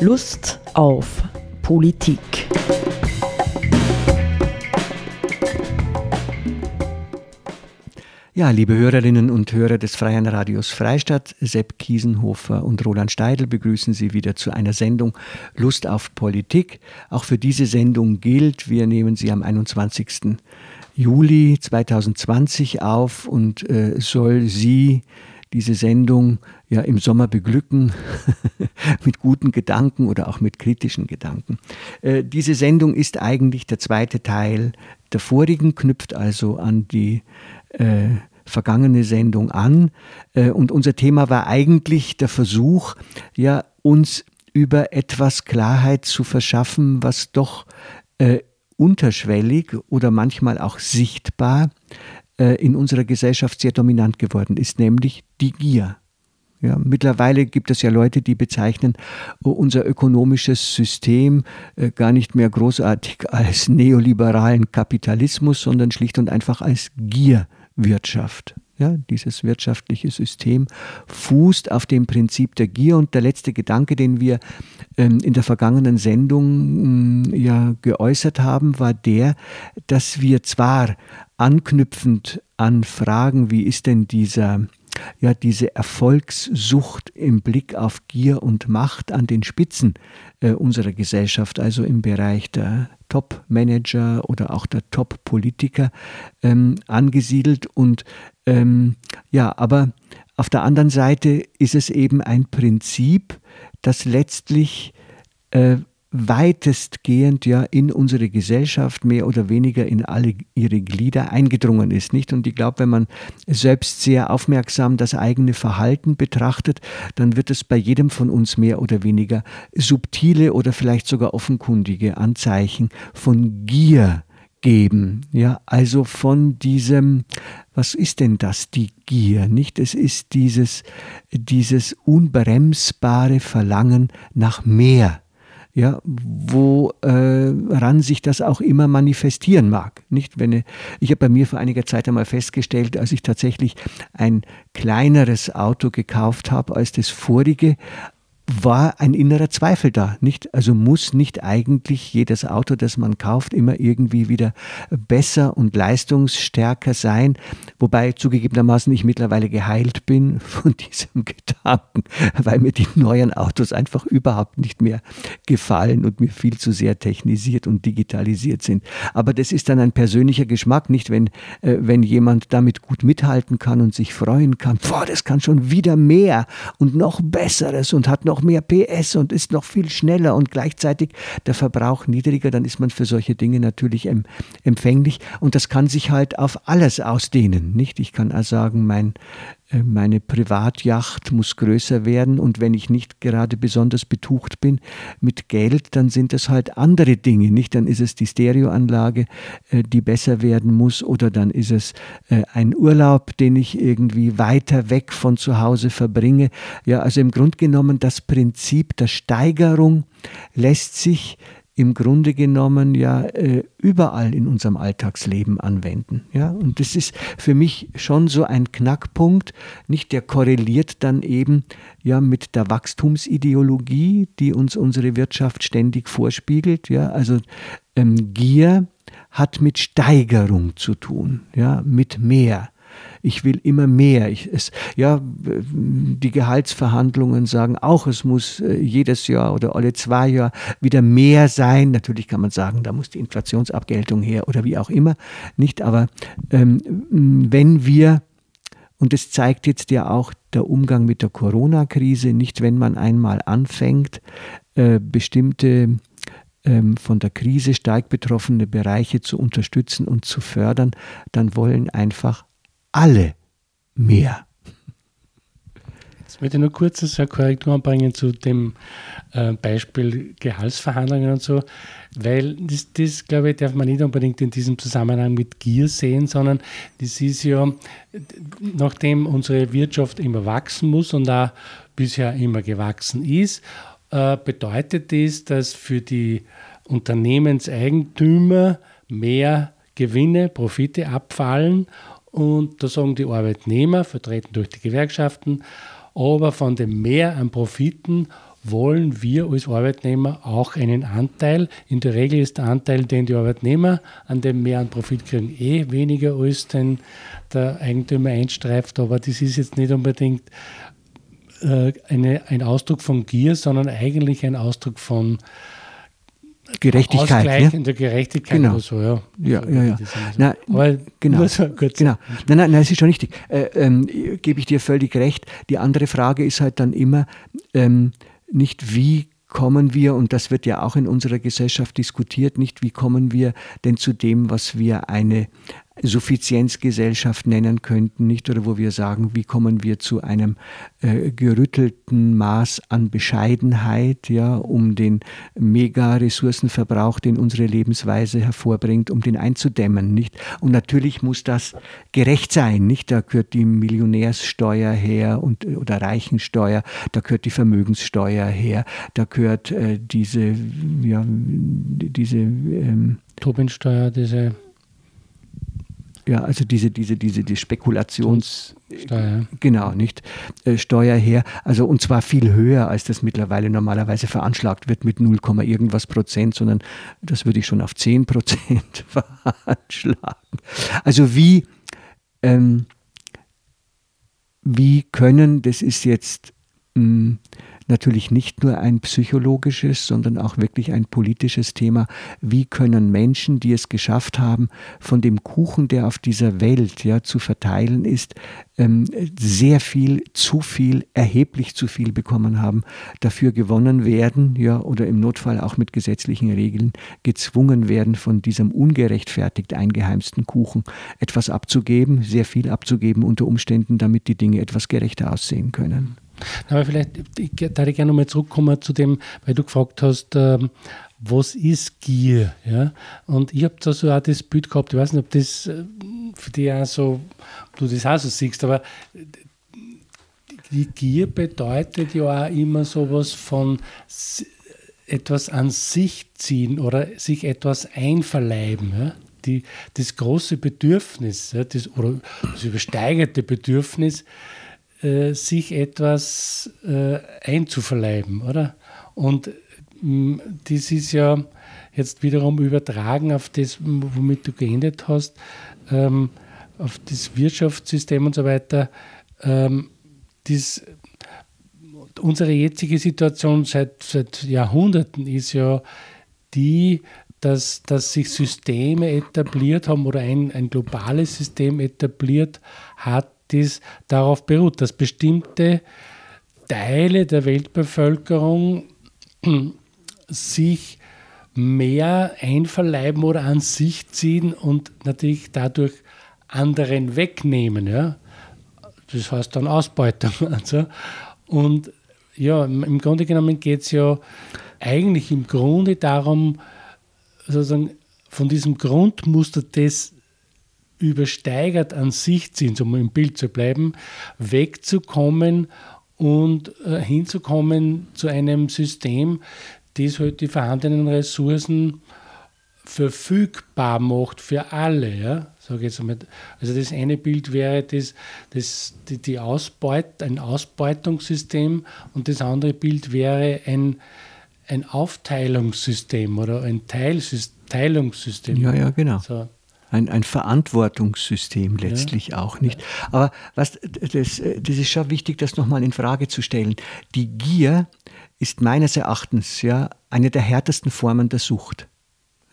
Lust auf Politik. Ja, liebe Hörerinnen und Hörer des Freien Radios Freistadt, Sepp Kiesenhofer und Roland Steidl begrüßen Sie wieder zu einer Sendung Lust auf Politik. Auch für diese Sendung gilt, wir nehmen sie am 21. Juli 2020 auf und äh, soll Sie diese Sendung ja im Sommer beglücken mit guten Gedanken oder auch mit kritischen Gedanken. Äh, diese Sendung ist eigentlich der zweite Teil der vorigen, knüpft also an die äh, vergangene Sendung an. Äh, und unser Thema war eigentlich der Versuch, ja, uns über etwas Klarheit zu verschaffen, was doch äh, unterschwellig oder manchmal auch sichtbar in unserer Gesellschaft sehr dominant geworden ist, nämlich die Gier. Ja, mittlerweile gibt es ja Leute, die bezeichnen unser ökonomisches System äh, gar nicht mehr großartig als neoliberalen Kapitalismus, sondern schlicht und einfach als Gier. Wirtschaft. Ja, dieses wirtschaftliche System fußt auf dem Prinzip der Gier. Und der letzte Gedanke, den wir ähm, in der vergangenen Sendung äh, ja geäußert haben, war der, dass wir zwar anknüpfend an Fragen, wie ist denn dieser ja diese Erfolgssucht im Blick auf Gier und Macht an den Spitzen äh, unserer Gesellschaft, also im Bereich der Top-Manager oder auch der Top-Politiker ähm, angesiedelt. Und ähm, ja, aber auf der anderen Seite ist es eben ein Prinzip, das letztlich äh, weitestgehend ja in unsere Gesellschaft mehr oder weniger in alle ihre Glieder eingedrungen ist, nicht? Und ich glaube, wenn man selbst sehr aufmerksam das eigene Verhalten betrachtet, dann wird es bei jedem von uns mehr oder weniger subtile oder vielleicht sogar offenkundige Anzeichen von Gier geben. Ja, also von diesem, was ist denn das, die Gier, nicht? Es ist dieses, dieses unbremsbare Verlangen nach mehr ja, woran äh, sich das auch immer manifestieren mag. Nicht, wenn ich, ich habe bei mir vor einiger Zeit einmal festgestellt, als ich tatsächlich ein kleineres Auto gekauft habe als das vorige, war ein innerer Zweifel da. Nicht? Also muss nicht eigentlich jedes Auto, das man kauft, immer irgendwie wieder besser und leistungsstärker sein. Wobei zugegebenermaßen ich mittlerweile geheilt bin von diesem Gedanken, weil mir die neuen Autos einfach überhaupt nicht mehr gefallen und mir viel zu sehr technisiert und digitalisiert sind. Aber das ist dann ein persönlicher Geschmack, nicht wenn, äh, wenn jemand damit gut mithalten kann und sich freuen kann. Boah, das kann schon wieder mehr und noch besseres und hat noch noch mehr PS und ist noch viel schneller und gleichzeitig der Verbrauch niedriger, dann ist man für solche Dinge natürlich empfänglich und das kann sich halt auf alles ausdehnen, nicht? Ich kann also sagen, mein meine Privatjacht muss größer werden und wenn ich nicht gerade besonders betucht bin mit Geld, dann sind das halt andere Dinge, nicht? Dann ist es die Stereoanlage, äh, die besser werden muss oder dann ist es äh, ein Urlaub, den ich irgendwie weiter weg von zu Hause verbringe. Ja, also im Grunde genommen das Prinzip der Steigerung lässt sich im Grunde genommen ja äh, überall in unserem Alltagsleben anwenden. Ja? Und das ist für mich schon so ein Knackpunkt, nicht der korreliert dann eben ja mit der Wachstumsideologie, die uns unsere Wirtschaft ständig vorspiegelt. Ja? Also ähm, Gier hat mit Steigerung zu tun, ja, mit mehr ich will immer mehr. Ich, es, ja, die Gehaltsverhandlungen sagen auch, es muss äh, jedes Jahr oder alle zwei Jahre wieder mehr sein. Natürlich kann man sagen, da muss die Inflationsabgeltung her oder wie auch immer. Nicht, aber ähm, wenn wir und es zeigt jetzt ja auch der Umgang mit der Corona-Krise, nicht wenn man einmal anfängt, äh, bestimmte ähm, von der Krise stark betroffene Bereiche zu unterstützen und zu fördern, dann wollen einfach alle mehr. Jetzt möchte ich nur kurz eine Korrektur anbringen zu dem äh, Beispiel Gehaltsverhandlungen und so, weil das, das, glaube ich, darf man nicht unbedingt in diesem Zusammenhang mit Gier sehen, sondern das ist ja, nachdem unsere Wirtschaft immer wachsen muss und auch bisher immer gewachsen ist, äh, bedeutet das, dass für die Unternehmenseigentümer mehr Gewinne, Profite abfallen und da sagen die Arbeitnehmer, vertreten durch die Gewerkschaften, aber von dem Mehr an Profiten wollen wir als Arbeitnehmer auch einen Anteil. In der Regel ist der Anteil, den die Arbeitnehmer an dem mehr an Profit kriegen, eh weniger als den der Eigentümer einstreift, aber das ist jetzt nicht unbedingt äh, eine, ein Ausdruck von Gier, sondern eigentlich ein Ausdruck von Gerechtigkeit. Ausgleich in der Gerechtigkeit genau. oder so, ja. Ja, so ja, ja. Na, Aber genau. nur so kurz. Genau. Nein, nein, nein, es ist schon richtig. Äh, ähm, Gebe ich dir völlig recht. Die andere Frage ist halt dann immer ähm, nicht, wie kommen wir, und das wird ja auch in unserer Gesellschaft diskutiert, nicht wie kommen wir denn zu dem, was wir eine, Suffizienzgesellschaft nennen könnten, nicht? Oder wo wir sagen, wie kommen wir zu einem äh, gerüttelten Maß an Bescheidenheit, ja, um den Mega-Ressourcenverbrauch, den unsere Lebensweise hervorbringt, um den einzudämmen, nicht? Und natürlich muss das gerecht sein, nicht? Da gehört die Millionärssteuer her und, oder Reichensteuer, da gehört die Vermögenssteuer her, da gehört äh, diese, ja, diese ähm, Tobin-Steuer, diese ja, also diese, diese, diese die Spekulationssteuer. Genau, nicht? Äh, Steuer her. Also und zwar viel höher, als das mittlerweile normalerweise veranschlagt wird mit 0, irgendwas Prozent, sondern das würde ich schon auf 10 Prozent veranschlagen. Also wie, ähm, wie können, das ist jetzt mh, hm, natürlich nicht nur ein psychologisches, sondern auch wirklich ein politisches Thema. Wie können Menschen, die es geschafft haben, von dem Kuchen, der auf dieser Welt ja, zu verteilen ist, ähm, sehr viel, zu viel, erheblich zu viel bekommen haben, dafür gewonnen werden, ja, oder im Notfall auch mit gesetzlichen Regeln gezwungen werden, von diesem ungerechtfertigt eingeheimsten Kuchen etwas abzugeben, sehr viel abzugeben unter Umständen, damit die Dinge etwas gerechter aussehen können. Aber vielleicht, ich, da ich gerne nochmal zurückkommen zu dem, weil du gefragt hast, ähm, was ist Gier? Ja? Und ich habe da so auch das Bild gehabt, ich weiß nicht, ob das äh, für dich auch so, ob du das auch so siehst, aber die Gier bedeutet ja auch immer sowas von etwas an sich ziehen oder sich etwas einverleiben. Ja? Die, das große Bedürfnis ja, das, oder das übersteigerte Bedürfnis, äh, sich etwas äh, einzuverleiben, oder? Und mh, mm, das ist ja jetzt wiederum übertragen auf das, womit du geendet hast, ähm, auf das Wirtschaftssystem und so weiter. Ähm, das, unsere jetzige Situation seit, seit Jahrhunderten ist ja die, dass, dass sich Systeme etabliert haben oder ein, ein globales System etabliert hat, das darauf beruht, dass bestimmte Teile der Weltbevölkerung sich mehr einverleiben oder an sich ziehen und natürlich dadurch anderen wegnehmen. Ja? Das heißt dann Ausbeutung. Also. Und ja, im Grunde genommen geht es ja eigentlich im Grunde darum, sozusagen von diesem Grundmuster des übersteigert an sich sind, um im Bild zu bleiben, wegzukommen und äh, hinzukommen zu einem System, das halt die vorhandenen Ressourcen verfügbar macht für alle. Ja? Sag jetzt einmal. Also das eine Bild wäre das, das, die, die Ausbeut, ein Ausbeutungssystem und das andere Bild wäre ein, ein Aufteilungssystem oder ein Teilungssystem. Ja, ja, genau. So ein, ein Verantwortungssystem letztlich ja. auch nicht. Aber was, das, das ist schon wichtig, das nochmal in Frage zu stellen. Die Gier ist meines Erachtens ja eine der härtesten Formen der Sucht.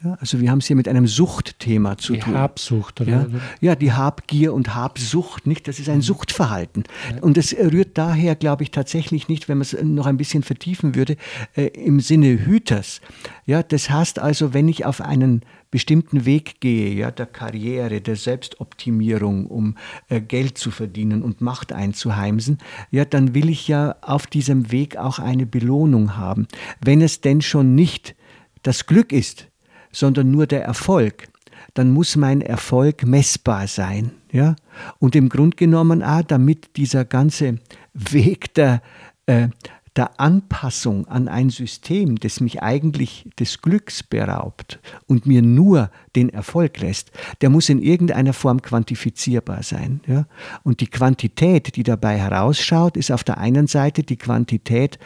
Ja, also wir haben es hier mit einem Suchtthema zu die tun. Die Habsucht, oder? Ja, ja, die Habgier und Habsucht, nicht? Das ist ein mhm. Suchtverhalten. Ja. Und es rührt daher, glaube ich, tatsächlich nicht, wenn man es noch ein bisschen vertiefen würde, äh, im Sinne Hüters. Ja, das heißt also, wenn ich auf einen bestimmten Weg gehe, ja, der Karriere, der Selbstoptimierung, um äh, Geld zu verdienen und Macht einzuheimsen, ja, dann will ich ja auf diesem Weg auch eine Belohnung haben. Wenn es denn schon nicht das Glück ist, sondern nur der Erfolg, dann muss mein Erfolg messbar sein. Ja? Und im Grunde genommen auch, damit dieser ganze Weg der, äh, der Anpassung an ein System, das mich eigentlich des Glücks beraubt und mir nur den Erfolg lässt, der muss in irgendeiner Form quantifizierbar sein. Ja? Und die Quantität, die dabei herausschaut, ist auf der einen Seite die Quantität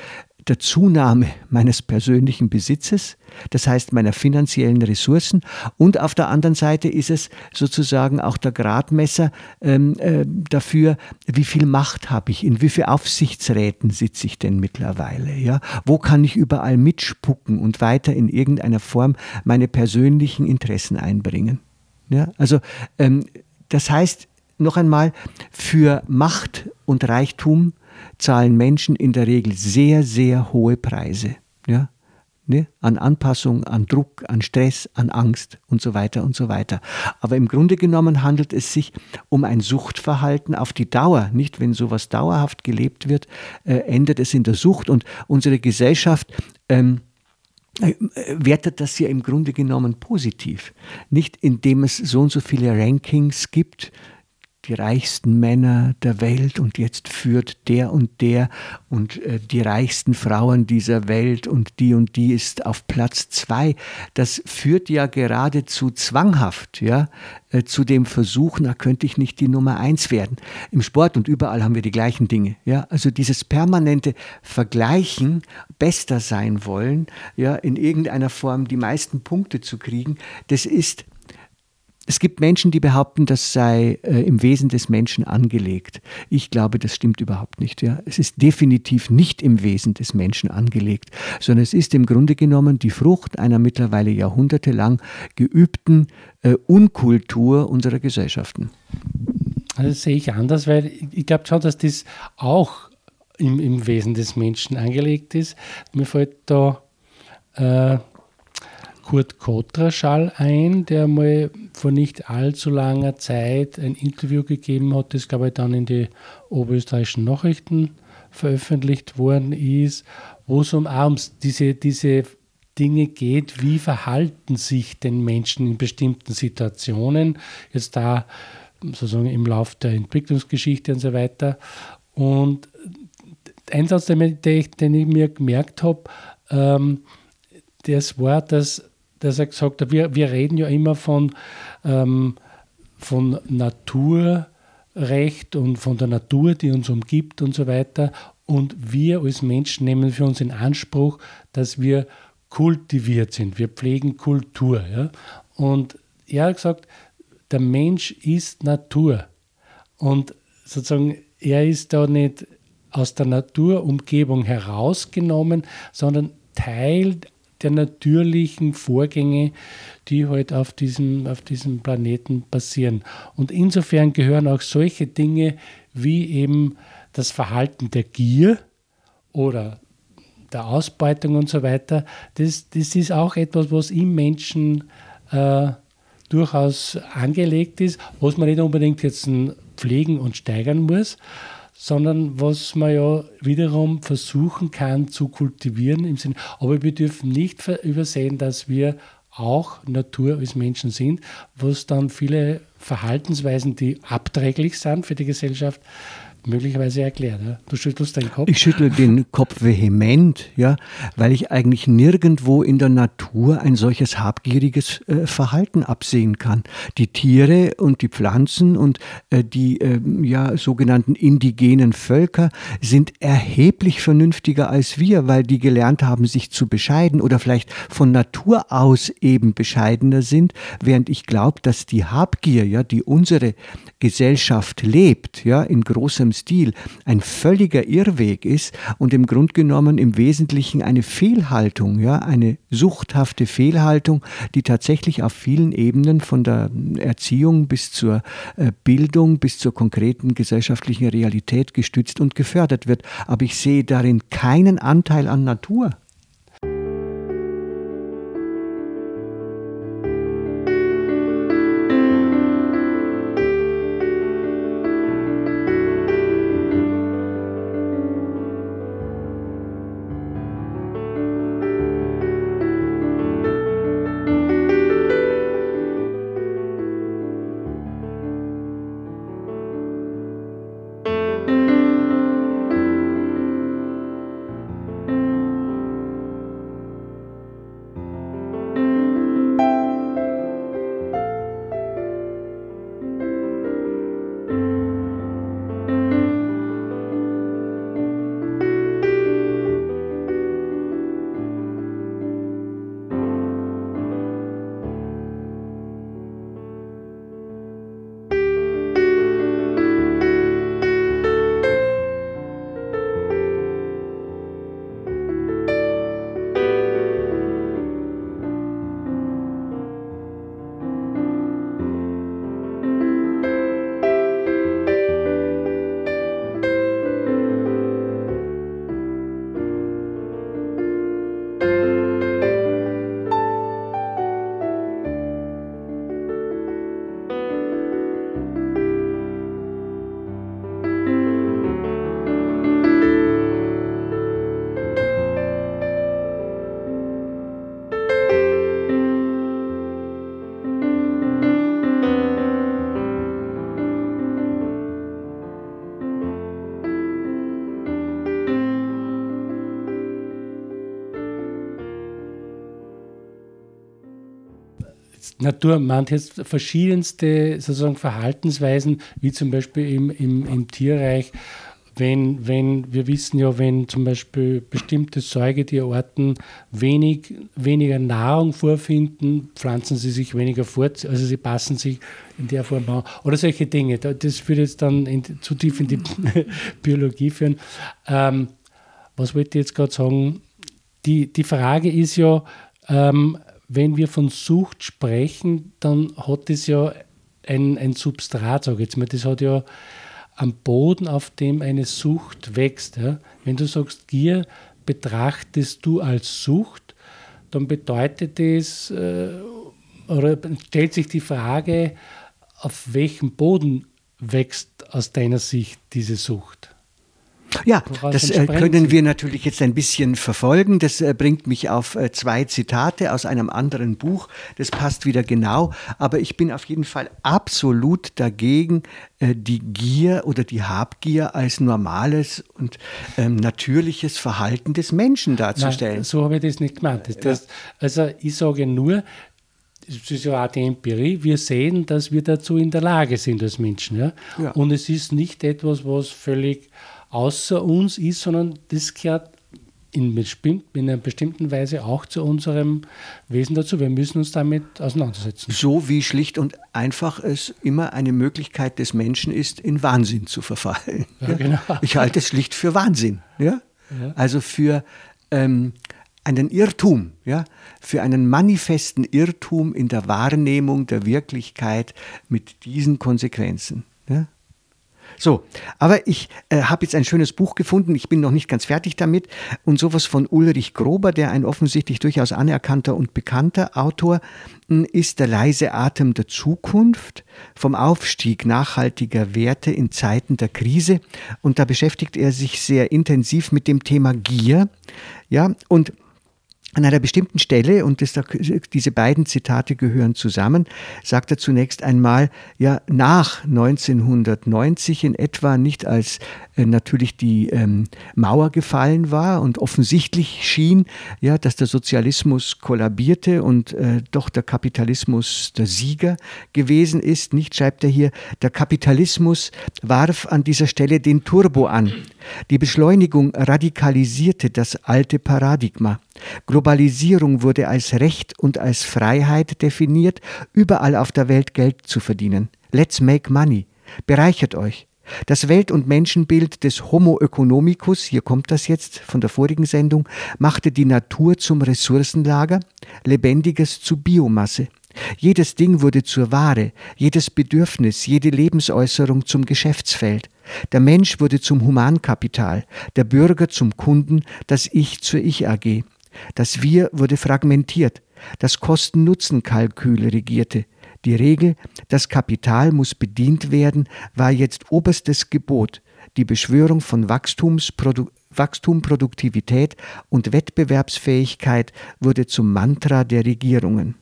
der Zunahme meines persönlichen Besitzes, das heißt meiner finanziellen Ressourcen, und auf der anderen Seite ist es sozusagen auch der Gradmesser ähm, äh, dafür, wie viel Macht habe ich, in wie vielen Aufsichtsräten sitze ich denn mittlerweile, ja? Wo kann ich überall mitspucken und weiter in irgendeiner Form meine persönlichen Interessen einbringen? Ja? Also ähm, das heißt, noch einmal, für Macht und Reichtum zahlen Menschen in der Regel sehr, sehr hohe Preise. Ja? Ne? An Anpassung, an Druck, an Stress, an Angst und so weiter und so weiter. Aber im Grunde genommen handelt es sich um ein Suchtverhalten auf die Dauer. Nicht, wenn sowas dauerhaft gelebt wird, äh, endet es in der Sucht und unsere Gesellschaft ähm, äh, wertet das ja im Grunde genommen positiv. Nicht indem es so und so viele Rankings gibt, die reichsten Männer der Welt und jetzt führt der und der und äh, die reichsten Frauen dieser Welt und die und die ist auf Platz zwei. Das führt ja geradezu zwanghaft ja, äh, zu dem Versuch, na könnte ich nicht die Nummer eins werden. Im Sport und überall haben wir die gleichen Dinge. Ja? Also dieses permanente Vergleichen, bester sein wollen, ja, in irgendeiner Form die meisten Punkte zu kriegen, das ist es gibt Menschen, die behaupten, das sei äh, im Wesen des Menschen angelegt. Ich glaube, das stimmt überhaupt nicht. Ja. Es ist definitiv nicht im Wesen des Menschen angelegt, sondern es ist im Grunde genommen die Frucht einer mittlerweile jahrhundertelang geübten äh, Unkultur unserer Gesellschaften. Also das sehe ich anders, weil ich glaube schon, dass das auch im, im Wesen des Menschen angelegt ist. Mir fällt da äh, Kurt Kotraschall ein, der mal vor nicht allzu langer Zeit ein Interview gegeben hat, das glaube ich dann in die oberösterreichischen Nachrichten veröffentlicht worden ist, wo es um, um diese, diese Dinge geht, wie verhalten sich den Menschen in bestimmten Situationen, jetzt da sozusagen im Lauf der Entwicklungsgeschichte und so weiter. Und ein Satz, den ich, den ich mir gemerkt habe, ähm, das war, dass dass er gesagt hat, wir, wir reden ja immer von, ähm, von Naturrecht und von der Natur, die uns umgibt und so weiter. Und wir als Menschen nehmen für uns in Anspruch, dass wir kultiviert sind. Wir pflegen Kultur. Ja? Und er hat gesagt, der Mensch ist Natur. Und sozusagen, er ist da nicht aus der Naturumgebung herausgenommen, sondern Teil der natürlichen Vorgänge, die halt auf diesem, auf diesem Planeten passieren. Und insofern gehören auch solche Dinge wie eben das Verhalten der Gier oder der Ausbeutung und so weiter, das, das ist auch etwas, was im Menschen äh, durchaus angelegt ist, was man nicht unbedingt jetzt pflegen und steigern muss, sondern was man ja wiederum versuchen kann zu kultivieren im Sinne. Aber wir dürfen nicht übersehen, dass wir auch Natur als Menschen sind, was dann viele Verhaltensweisen, die abträglich sind für die Gesellschaft, möglicherweise erklärt. Ja? Du schüttelst deinen Kopf. Ich schüttle den Kopf vehement, ja, weil ich eigentlich nirgendwo in der Natur ein solches habgieriges äh, Verhalten absehen kann. Die Tiere und die Pflanzen und äh, die äh, ja, sogenannten indigenen Völker sind erheblich vernünftiger als wir, weil die gelernt haben, sich zu bescheiden oder vielleicht von Natur aus eben bescheidener sind, während ich glaube, dass die Habgier, ja, die unsere Gesellschaft lebt, ja, in großem Stil, ein völliger Irrweg ist und im Grunde genommen im Wesentlichen eine Fehlhaltung, ja, eine suchthafte Fehlhaltung, die tatsächlich auf vielen Ebenen von der Erziehung bis zur äh, Bildung, bis zur konkreten gesellschaftlichen Realität gestützt und gefördert wird. Aber ich sehe darin keinen Anteil an Natur. Natur meint jetzt verschiedenste sozusagen Verhaltensweisen, wie zum Beispiel im, im, im Tierreich, wenn, wenn, wir wissen ja, wenn zum Beispiel bestimmte Säugetierarten wenig, weniger Nahrung vorfinden, pflanzen sie sich weniger fort, also sie passen sich in der Form an. Oder solche Dinge. Das würde jetzt dann in, zu tief in die Biologie führen. Ähm, was wollte ich jetzt gerade sagen? Die, die Frage ist ja, ähm, wenn wir von Sucht sprechen, dann hat es ja ein, ein Substrat, sage ich jetzt mal. Das hat ja am Boden, auf dem eine Sucht wächst. Ja? Wenn du sagst, Gier betrachtest du als Sucht, dann bedeutet das, äh, oder stellt sich die Frage, auf welchem Boden wächst aus deiner Sicht diese Sucht? Ja, das äh, können wir natürlich jetzt ein bisschen verfolgen. Das äh, bringt mich auf äh, zwei Zitate aus einem anderen Buch. Das passt wieder genau. Aber ich bin auf jeden Fall absolut dagegen, die Gier oder die Habgier als normales und ähm, natürliches Verhalten des Menschen darzustellen. Nein, so habe ich das nicht gemeint. Das, das, also ich sage nur, das ist ja auch die Empirie, wir sehen, dass wir dazu in der Lage sind als Menschen. Ja? ja. Und es ist nicht etwas, was völlig außer uns ist, sondern das gehört in, in, einer bestimmten Weise auch zu unserem Wesen dazu. Wir müssen uns damit auseinandersetzen. So wie schlicht und einfach es immer eine Möglichkeit des Menschen ist, in Wahnsinn zu verfallen. Ja, genau. Ich halte es schlicht für Wahnsinn. Ja? ja. Also für ähm, einen Irrtum, ja? für einen manifesten Irrtum in der Wahrnehmung der Wirklichkeit mit diesen Konsequenzen. Ja? So, aber ich äh, habe jetzt ein schönes Buch gefunden. Ich bin noch nicht ganz fertig damit. Und sowas von Ulrich Grober, der ein offensichtlich durchaus anerkannter und bekannter Autor hm, ist, der leise Atem der Zukunft vom Aufstieg nachhaltiger Werte in Zeiten der Krise. Und da beschäftigt er sich sehr intensiv mit dem Thema Gier. Ja, und an einer bestimmten Stelle, und das, diese beiden Zitate gehören zusammen, sagt er zunächst einmal, ja, nach 1990 in etwa, nicht als äh, natürlich die ähm, Mauer gefallen war und offensichtlich schien, ja, dass der Sozialismus kollabierte und äh, doch der Kapitalismus der Sieger gewesen ist. Nicht, schreibt er hier, der Kapitalismus warf an dieser Stelle den Turbo an. Die Beschleunigung radikalisierte das alte Paradigma. Globalisierung wurde als Recht und als Freiheit definiert, überall auf der Welt Geld zu verdienen. Let's make money. Bereichert euch. Das Welt- und Menschenbild des Homo economicus, hier kommt das jetzt von der vorigen Sendung, machte die Natur zum Ressourcenlager, Lebendiges zu Biomasse. Jedes Ding wurde zur Ware, jedes Bedürfnis, jede Lebensäußerung zum Geschäftsfeld. Der Mensch wurde zum Humankapital, der Bürger zum Kunden, das Ich zur Ich AG. Das Wir wurde fragmentiert, das Kosten-Nutzen-Kalkül regierte. Die Regel, das Kapital muss bedient werden, war jetzt oberstes Gebot. Die Beschwörung von Wachstumsprodu Wachstum, Produktivität und Wettbewerbsfähigkeit wurde zum Mantra der Regierungen.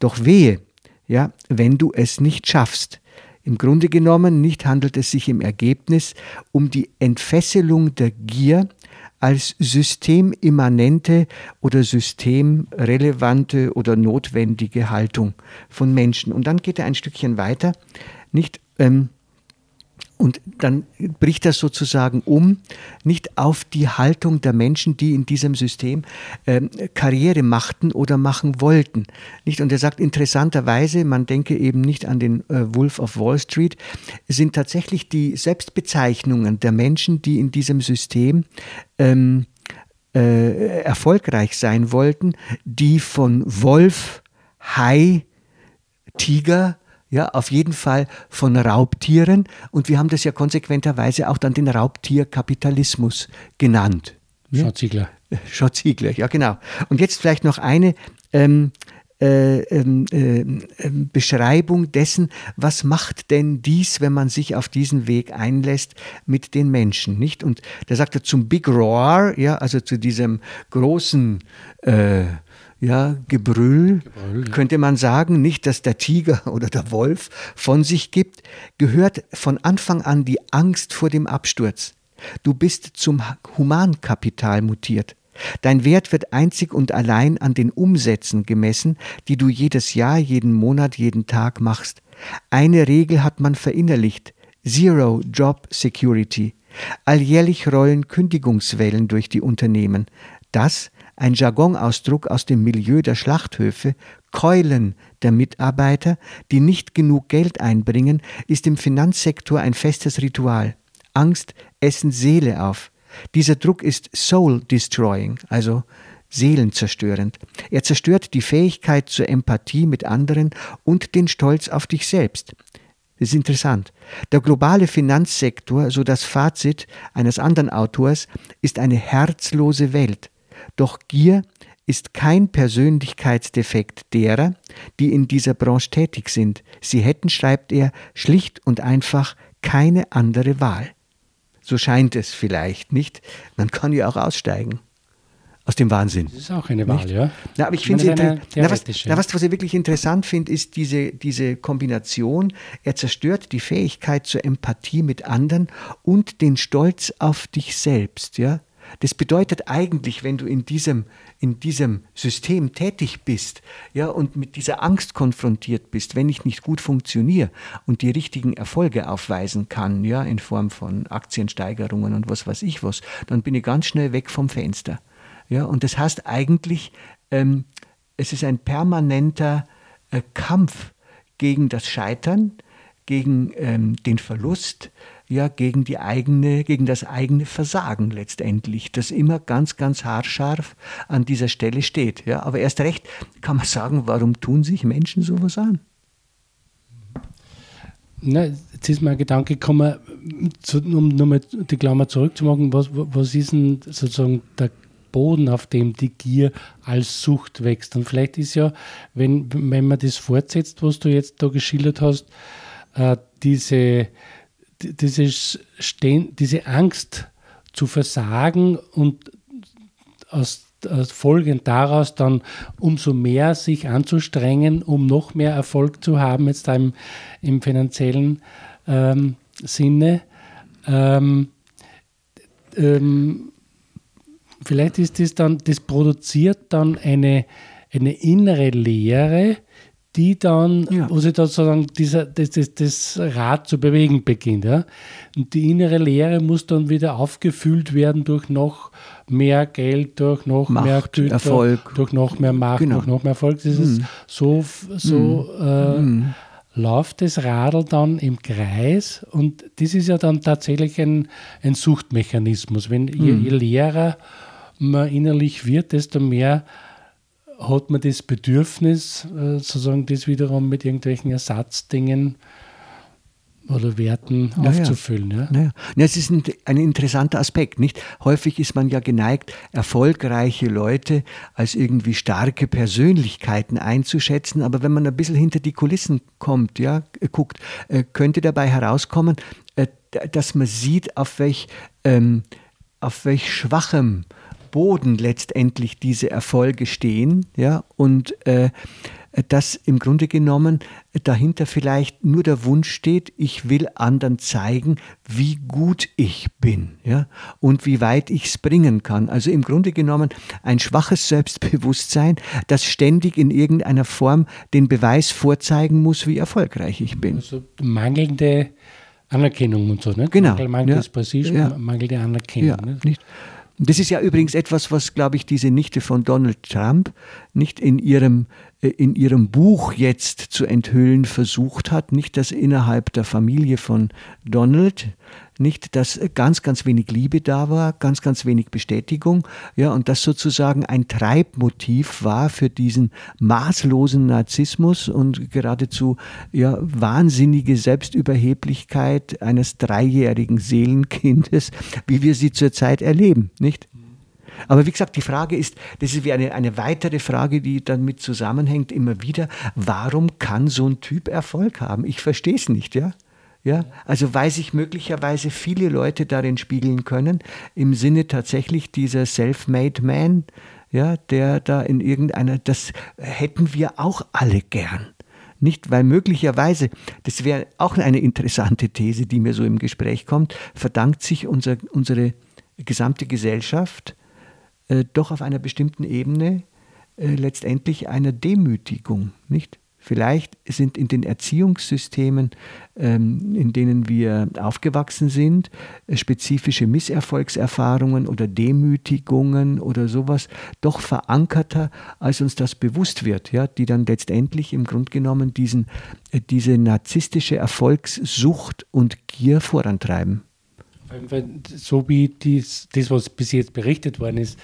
Doch wehe, ja, wenn du es nicht schaffst. Im Grunde genommen nicht handelt es sich im Ergebnis um die Entfesselung der Gier als systemimmanente oder systemrelevante oder notwendige Haltung von Menschen. Und dann geht er ein Stückchen weiter, nicht ähm, und dann bricht das sozusagen um, nicht auf die Haltung der Menschen, die in diesem System ähm, Karriere machten oder machen wollten. Nicht? Und er sagt interessanterweise, man denke eben nicht an den äh, Wolf of Wall Street, sind tatsächlich die Selbstbezeichnungen der Menschen, die in diesem System ähm, äh, erfolgreich sein wollten, die von Wolf, Hai, Tiger, ja, auf jeden Fall von Raubtieren. Und wir haben das ja konsequenterweise auch dann den Raubtierkapitalismus genannt. Schott-Ziegler. Schott-Ziegler, ja genau. Und jetzt vielleicht noch eine ähm, äh, ähm, äh, Beschreibung dessen, was macht denn dies, wenn man sich auf diesen Weg einlässt mit den Menschen, nicht? Und da sagt er zum Big Roar, ja, also zu diesem großen äh, ja, Gebrüll, Gebrüll ja. könnte man sagen, nicht, dass der Tiger oder der Wolf von sich gibt, gehört von Anfang an die Angst vor dem Absturz. Du bist zum Humankapital mutiert. Dein Wert wird einzig und allein an den Umsätzen gemessen, die du jedes Jahr, jeden Monat, jeden Tag machst. Eine Regel hat man verinnerlicht. Zero Job Security. Alljährlich rollen Kündigungswellen durch die Unternehmen. Das, ein Jargonausdruck aus dem Milieu der Schlachthöfe, Keulen der Mitarbeiter, die nicht genug Geld einbringen, ist im Finanzsektor ein festes Ritual. Angst essen Seele auf. Dieser Druck ist soul destroying, also seelenzerstörend. Er zerstört die Fähigkeit zur Empathie mit anderen und den Stolz auf dich selbst. Das ist interessant. Der globale Finanzsektor, so das Fazit eines anderen Autors, ist eine herzlose Welt. Doch Gier ist kein Persönlichkeitsdefekt derer, die in dieser Branche tätig sind. Sie hätten, schreibt er, schlicht und einfach keine andere Wahl. So scheint es vielleicht nicht. Man kann ja auch aussteigen aus dem Wahnsinn. Das ist auch eine Wahl, nicht? ja. Na, aber ich finde na, was, na, was, was ich wirklich interessant finde, ist diese, diese Kombination. Er zerstört die Fähigkeit zur Empathie mit anderen und den Stolz auf dich selbst. Ja? Das bedeutet eigentlich, wenn du in diesem, in diesem System tätig bist ja, und mit dieser Angst konfrontiert bist, wenn ich nicht gut funktioniere und die richtigen Erfolge aufweisen kann, ja, in Form von Aktiensteigerungen und was weiß ich was, dann bin ich ganz schnell weg vom Fenster. Ja, und das heißt eigentlich, ähm, es ist ein permanenter äh, Kampf gegen das Scheitern, gegen ähm, den Verlust, ja gegen die eigene, gegen das eigene Versagen letztendlich, das immer ganz, ganz haarscharf an dieser Stelle steht. Ja, aber erst recht kann man sagen, warum tun sich Menschen sowas an? Na, jetzt ist mir ein Gedanke gekommen, um nochmal die Klammer zurückzumachen, was, was ist denn sozusagen der Boden, auf dem die Gier als Sucht wächst? Und vielleicht ist ja, wenn, wenn man das fortsetzt, was du jetzt da geschildert hast, äh, diese dieses diese Angst zu versagen und aus folgend daraus dann umso mehr sich anzustrengen, um noch mehr Erfolg zu haben, jetzt da im, im finanziellen ähm, Sinne. Ähm, ähm, vielleicht ist das dann, das produziert dann eine, eine innere Leere, die dann, ja. wo sich sozusagen dieser, das, das, das Rad zu bewegen beginnt. Ja? Und die innere Leere muss dann wieder aufgefüllt werden durch noch mehr Geld, durch noch Macht, mehr Güter, Erfolg. durch noch mehr Macht, genau. durch noch mehr Erfolg. Das ist mhm. so, so mhm. Äh, mhm. läuft das Radl dann im Kreis und das ist ja dann tatsächlich ein, ein Suchtmechanismus. Wenn je, mhm. je leerer man innerlich wird, desto mehr hat man das Bedürfnis, äh, sozusagen das wiederum mit irgendwelchen Ersatzdingen oder Werten naja. aufzufüllen. Ja? Naja. Ja, es ist ein, ein, interessanter Aspekt. Nicht? Häufig ist man ja geneigt, erfolgreiche Leute als irgendwie starke Persönlichkeiten einzuschätzen, aber wenn man ein bisschen hinter die Kulissen kommt, ja, guckt, äh, könnte dabei herauskommen, äh, dass man sieht, auf welch, ähm, auf welch schwachem Boden letztendlich diese Erfolge stehen, ja, und äh, dass im Grunde genommen dahinter vielleicht nur der Wunsch steht, ich will anderen zeigen, wie gut ich bin ja, und wie weit ich es bringen kann. Also im Grunde genommen ein schwaches Selbstbewusstsein, das ständig in irgendeiner Form den Beweis vorzeigen muss, wie erfolgreich ich bin. Also mangelnde Anerkennung und so, ne? Genau. Mangelndes ja. Prestige, ja. mangelnde Anerkennung. Ja, ne? nicht? Das ist ja übrigens etwas, was, glaube ich, diese Nichte von Donald Trump nicht in ihrem, in ihrem Buch jetzt zu enthüllen versucht hat. Nicht, dass innerhalb der Familie von Donald nicht, dass ganz, ganz wenig Liebe da war, ganz, ganz wenig Bestätigung, ja, und das sozusagen ein Treibmotiv war für diesen maßlosen Narzissmus und geradezu ja, wahnsinnige Selbstüberheblichkeit eines dreijährigen Seelenkindes, wie wir sie zurzeit erleben, nicht? Aber wie gesagt, die Frage ist, das ist wie eine, eine weitere Frage, die damit zusammenhängt, immer wieder, warum kann so ein Typ Erfolg haben? Ich verstehe es nicht, ja? Ja, also weil sich möglicherweise viele Leute darin spiegeln können, im Sinne tatsächlich dieser Self-Made Man, ja, der da in irgendeiner, das hätten wir auch alle gern. Nicht, weil möglicherweise, das wäre auch eine interessante These, die mir so im Gespräch kommt, verdankt sich unser, unsere gesamte Gesellschaft äh, doch auf einer bestimmten Ebene äh, letztendlich einer Demütigung, nicht? Vielleicht sind in den Erziehungssystemen, ähm, in denen wir aufgewachsen sind, äh, spezifische Misserfolgserfahrungen oder Demütigungen oder sowas doch verankerter, als uns das bewusst wird, ja, die dann letztendlich im Grunde genommen diesen, äh, diese narzisstische Erfolgssucht und Gier vorantreiben. So wie dies, das, was bis jetzt berichtet worden ist,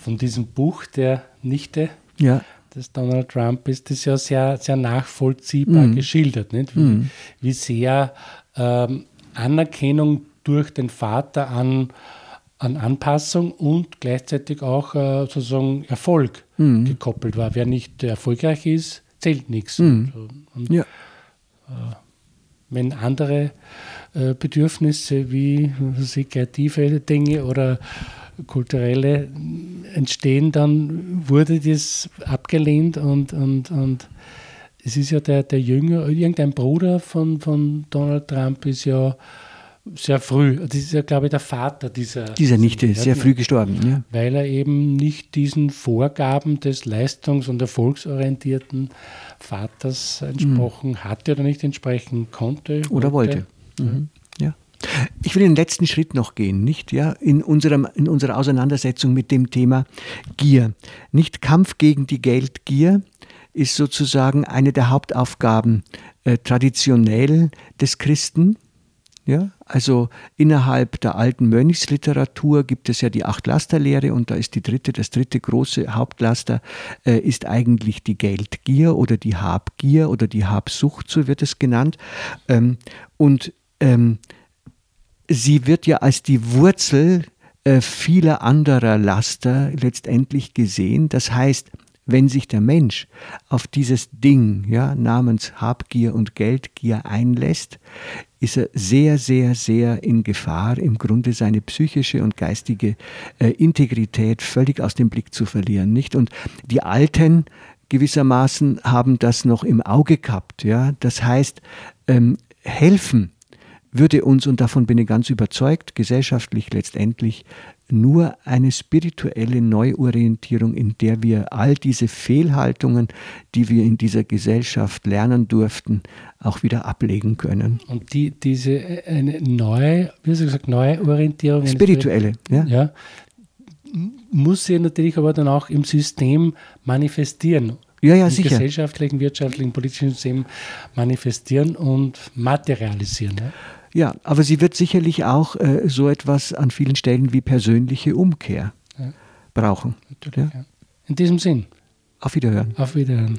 von diesem Buch der Nichte, ja des Donald Trump ist das ja sehr, sehr nachvollziehbar mhm. geschildert, nicht? Wie, mhm. wie sehr ähm, Anerkennung durch den Vater an, an Anpassung und gleichzeitig auch äh, sozusagen Erfolg mhm. gekoppelt war. Wer nicht erfolgreich ist, zählt nichts. Mhm. Und, ja. äh, wenn andere Bedürfnisse wie also kreative Dinge oder kulturelle entstehen, dann wurde das abgelehnt und, und, und es ist ja der, der Jünger, irgendein Bruder von, von Donald Trump ist ja sehr früh, das ist ja, glaube ich, der Vater dieser. Dieser Nichte, ja, sehr früh gestorben. Ja. Weil er eben nicht diesen Vorgaben des leistungs- und erfolgsorientierten Vaters entsprochen mhm. hatte oder nicht entsprechen konnte. Oder wollte. Mhm. Ich will den letzten Schritt noch gehen, nicht? Ja, in, unserem, in unserer Auseinandersetzung mit dem Thema Gier. Nicht Kampf gegen die Geldgier ist sozusagen eine der Hauptaufgaben äh, traditionell des Christen. Ja, also innerhalb der alten Mönchsliteratur gibt es ja die Acht-Laster-Lehre und da ist die dritte, das dritte große Hauptlaster äh, ist eigentlich die Geldgier oder die Habgier oder die Habsucht, so wird es genannt. Ähm, und ähm, sie wird ja als die Wurzel äh, vieler anderer Laster letztendlich gesehen. Das heißt, wenn sich der Mensch auf dieses Ding ja, namens Habgier und Geldgier einlässt, ist er sehr, sehr, sehr in Gefahr, im Grunde seine psychische und geistige äh, Integrität völlig aus dem Blick zu verlieren. Nicht? Und die Alten gewissermaßen haben das noch im Auge gehabt. Ja? Das heißt, ähm, helfen würde uns, und davon bin ich ganz überzeugt, gesellschaftlich letztendlich nur eine spirituelle Neuorientierung, in der wir all diese Fehlhaltungen, die wir in dieser Gesellschaft lernen durften, auch wieder ablegen können. Und die, diese äh, eine neue, wie hast du gesagt, Neuorientierung? Spirituelle, ja. ja. Muss sie natürlich aber dann auch im System manifestieren. Ja, ja, Im sicher. gesellschaftlichen, wirtschaftlichen, politischen System manifestieren und materialisieren. Ja? Ja, aber sie wird sicherlich auch äh, so etwas an vielen Stellen wie persönliche Umkehr ja. brauchen. Ja. In diesem Sinn. Auf Wiederhören. Auf Wiederhören.